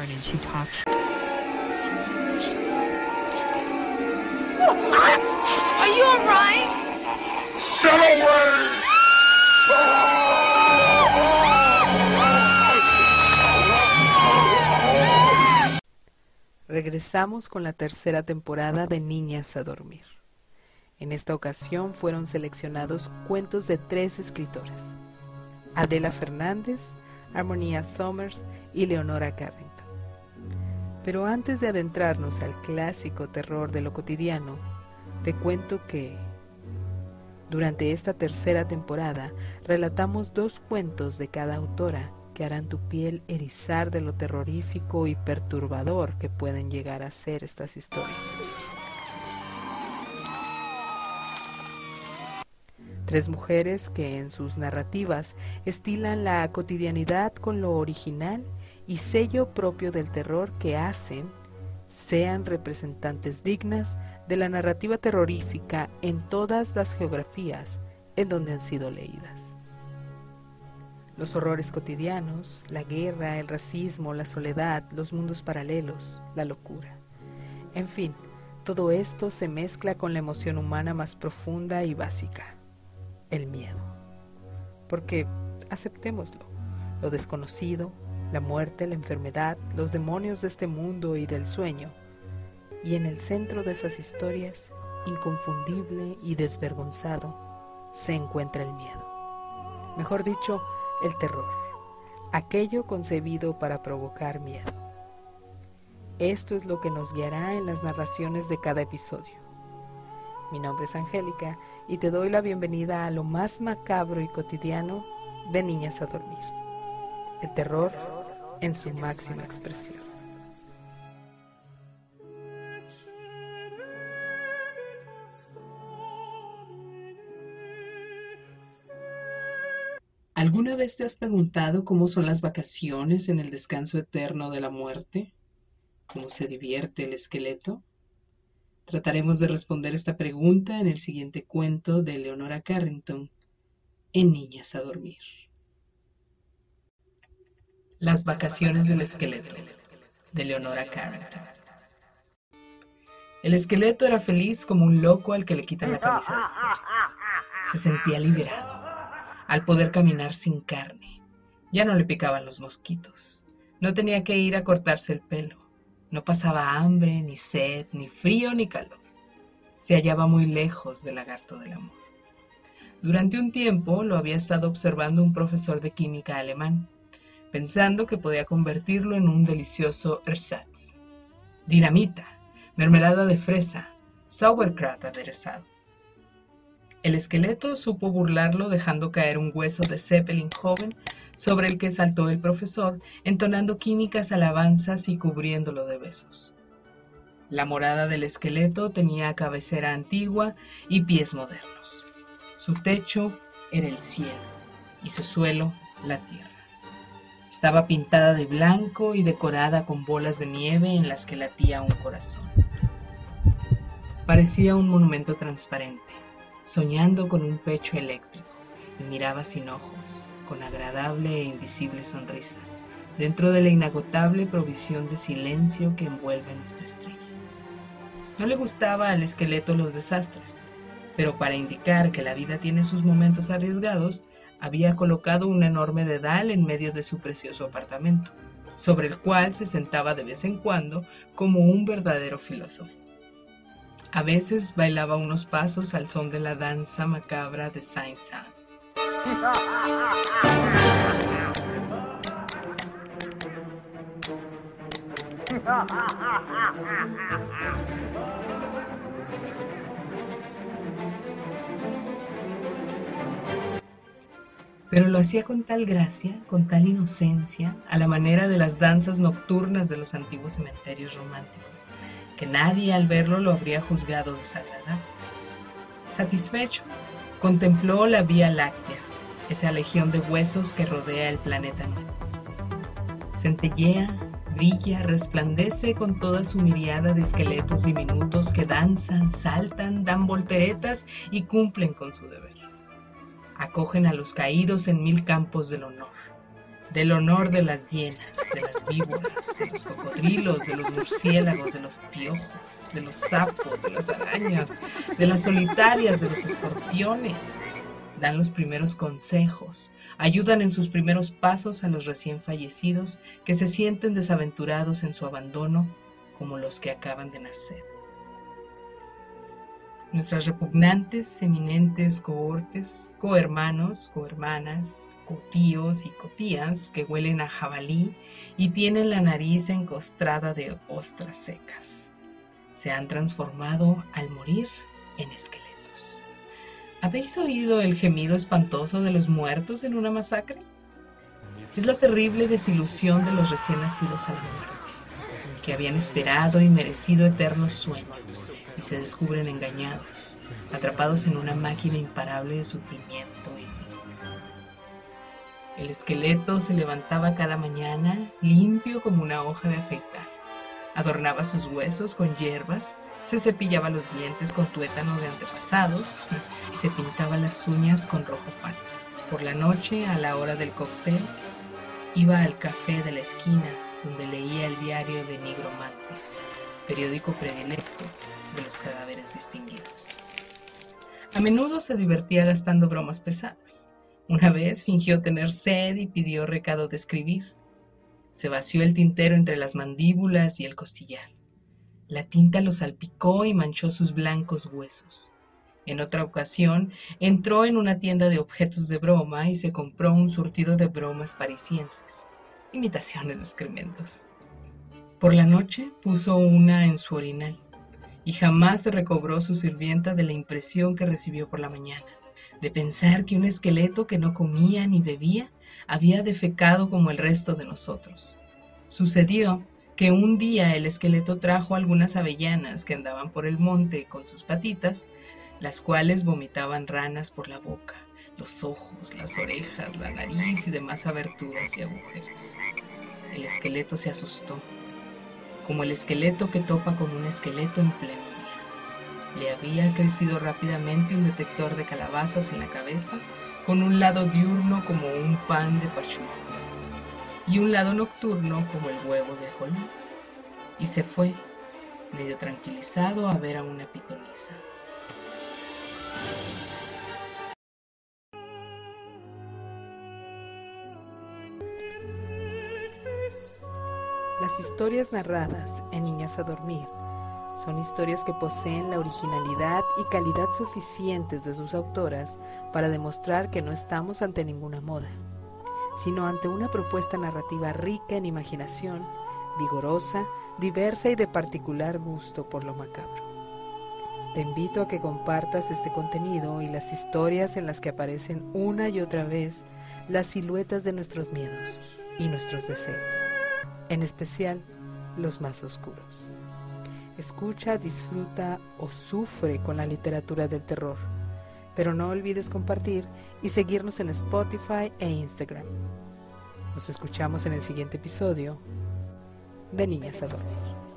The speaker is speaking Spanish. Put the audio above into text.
barn and she talks. Are you alright? Regresamos con la tercera temporada de Niñas a Dormir. En esta ocasión fueron seleccionados cuentos de tres escritores, Adela Fernández, Armonía Somers y Leonora Carrington. Pero antes de adentrarnos al clásico terror de lo cotidiano, te cuento que durante esta tercera temporada relatamos dos cuentos de cada autora que harán tu piel erizar de lo terrorífico y perturbador que pueden llegar a ser estas historias. Tres mujeres que en sus narrativas estilan la cotidianidad con lo original y sello propio del terror que hacen sean representantes dignas de la narrativa terrorífica en todas las geografías en donde han sido leídas. Los horrores cotidianos, la guerra, el racismo, la soledad, los mundos paralelos, la locura. En fin, todo esto se mezcla con la emoción humana más profunda y básica, el miedo. Porque, aceptémoslo, lo desconocido, la muerte, la enfermedad, los demonios de este mundo y del sueño. Y en el centro de esas historias, inconfundible y desvergonzado, se encuentra el miedo. Mejor dicho, el terror, aquello concebido para provocar miedo. Esto es lo que nos guiará en las narraciones de cada episodio. Mi nombre es Angélica y te doy la bienvenida a lo más macabro y cotidiano de Niñas a Dormir. El terror en su máxima expresión. ¿Alguna vez te has preguntado cómo son las vacaciones en el descanso eterno de la muerte? ¿Cómo se divierte el esqueleto? Trataremos de responder esta pregunta en el siguiente cuento de Leonora Carrington, en Niñas a Dormir. Las vacaciones del esqueleto, de Leonora Carrington. El esqueleto era feliz como un loco al que le quitan la camisa de fuerza. Se sentía liberado, al poder caminar sin carne. Ya no le picaban los mosquitos. No tenía que ir a cortarse el pelo. No pasaba hambre, ni sed, ni frío, ni calor. Se hallaba muy lejos del lagarto del amor. Durante un tiempo lo había estado observando un profesor de química alemán pensando que podía convertirlo en un delicioso ersatz. Dinamita, mermelada de fresa, sauerkraut aderezado. El esqueleto supo burlarlo dejando caer un hueso de Zeppelin joven sobre el que saltó el profesor, entonando químicas alabanzas y cubriéndolo de besos. La morada del esqueleto tenía cabecera antigua y pies modernos. Su techo era el cielo y su suelo la tierra. Estaba pintada de blanco y decorada con bolas de nieve en las que latía un corazón. Parecía un monumento transparente, soñando con un pecho eléctrico, y miraba sin ojos, con agradable e invisible sonrisa, dentro de la inagotable provisión de silencio que envuelve nuestra estrella. No le gustaba al esqueleto los desastres, pero para indicar que la vida tiene sus momentos arriesgados, había colocado un enorme dedal en medio de su precioso apartamento, sobre el cual se sentaba de vez en cuando como un verdadero filósofo. A veces bailaba unos pasos al son de la danza macabra de Saint-Saëns. pero lo hacía con tal gracia, con tal inocencia, a la manera de las danzas nocturnas de los antiguos cementerios románticos, que nadie al verlo lo habría juzgado desagradable. Satisfecho, contempló la Vía Láctea, esa legión de huesos que rodea el planeta nuevo. Centellea, brilla, resplandece con toda su miriada de esqueletos diminutos que danzan, saltan, dan volteretas y cumplen con su deber acogen a los caídos en mil campos del honor. del honor de las hienas, de las víboras, de los cocodrilos, de los murciélagos, de los piojos, de los sapos, de las arañas, de las solitarias, de los escorpiones. Dan los primeros consejos, ayudan en sus primeros pasos a los recién fallecidos que se sienten desaventurados en su abandono como los que acaban de nacer. Nuestras repugnantes, eminentes cohortes, cohermanos, cohermanas, cotíos y cotías que huelen a jabalí y tienen la nariz encostrada de ostras secas. Se han transformado al morir en esqueletos. ¿Habéis oído el gemido espantoso de los muertos en una masacre? Es la terrible desilusión de los recién nacidos a la muerte, que habían esperado y merecido eterno sueño y se descubren engañados, atrapados en una máquina imparable de sufrimiento y el esqueleto se levantaba cada mañana limpio como una hoja de afeitar. Adornaba sus huesos con hierbas, se cepillaba los dientes con tuétano de antepasados y se pintaba las uñas con rojo fan. Por la noche, a la hora del cóctel, iba al café de la esquina donde leía el diario de Nigromante, periódico predilecto de los cadáveres distinguidos. A menudo se divertía gastando bromas pesadas. Una vez fingió tener sed y pidió recado de escribir. Se vació el tintero entre las mandíbulas y el costillar. La tinta lo salpicó y manchó sus blancos huesos. En otra ocasión, entró en una tienda de objetos de broma y se compró un surtido de bromas parisienses, imitaciones de excrementos. Por la noche puso una en su orinal y jamás se recobró su sirvienta de la impresión que recibió por la mañana, de pensar que un esqueleto que no comía ni bebía había defecado como el resto de nosotros. Sucedió que un día el esqueleto trajo algunas avellanas que andaban por el monte con sus patitas, las cuales vomitaban ranas por la boca, los ojos, las orejas, la nariz y demás aberturas y agujeros. El esqueleto se asustó como el esqueleto que topa con un esqueleto en pleno día. Le había crecido rápidamente un detector de calabazas en la cabeza, con un lado diurno como un pan de pachuca y un lado nocturno como el huevo de colón. Y se fue, medio tranquilizado, a ver a una pitonisa. Las historias narradas en Niñas a Dormir son historias que poseen la originalidad y calidad suficientes de sus autoras para demostrar que no estamos ante ninguna moda, sino ante una propuesta narrativa rica en imaginación, vigorosa, diversa y de particular gusto por lo macabro. Te invito a que compartas este contenido y las historias en las que aparecen una y otra vez las siluetas de nuestros miedos y nuestros deseos en especial los más oscuros. Escucha, disfruta o sufre con la literatura del terror, pero no olvides compartir y seguirnos en Spotify e Instagram. Nos escuchamos en el siguiente episodio de Niñas Adolescentes.